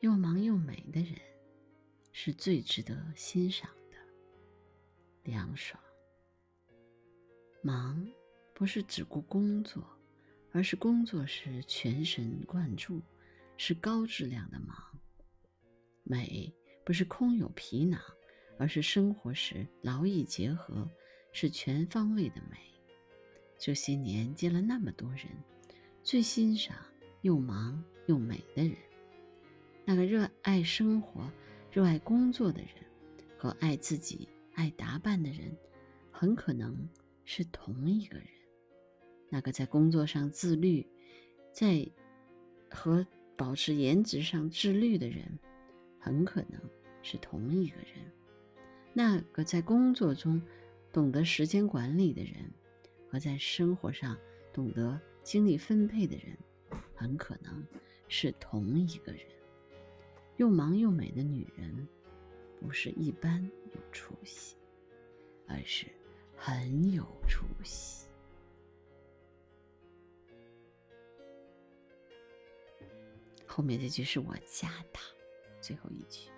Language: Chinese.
又忙又美的人，是最值得欣赏的。凉爽。忙，不是只顾工作，而是工作时全神贯注，是高质量的忙。美，不是空有皮囊，而是生活时劳逸结合，是全方位的美。这些年见了那么多人，最欣赏又忙又美的人。那个热爱生活、热爱工作的人，和爱自己、爱打扮的人，很可能是同一个人。那个在工作上自律，在和保持颜值上自律的人，很可能是同一个人。那个在工作中懂得时间管理的人，和在生活上懂得精力分配的人，很可能是同一个人。又忙又美的女人，不是一般有出息，而是很有出息。后面这句是我加的，最后一句。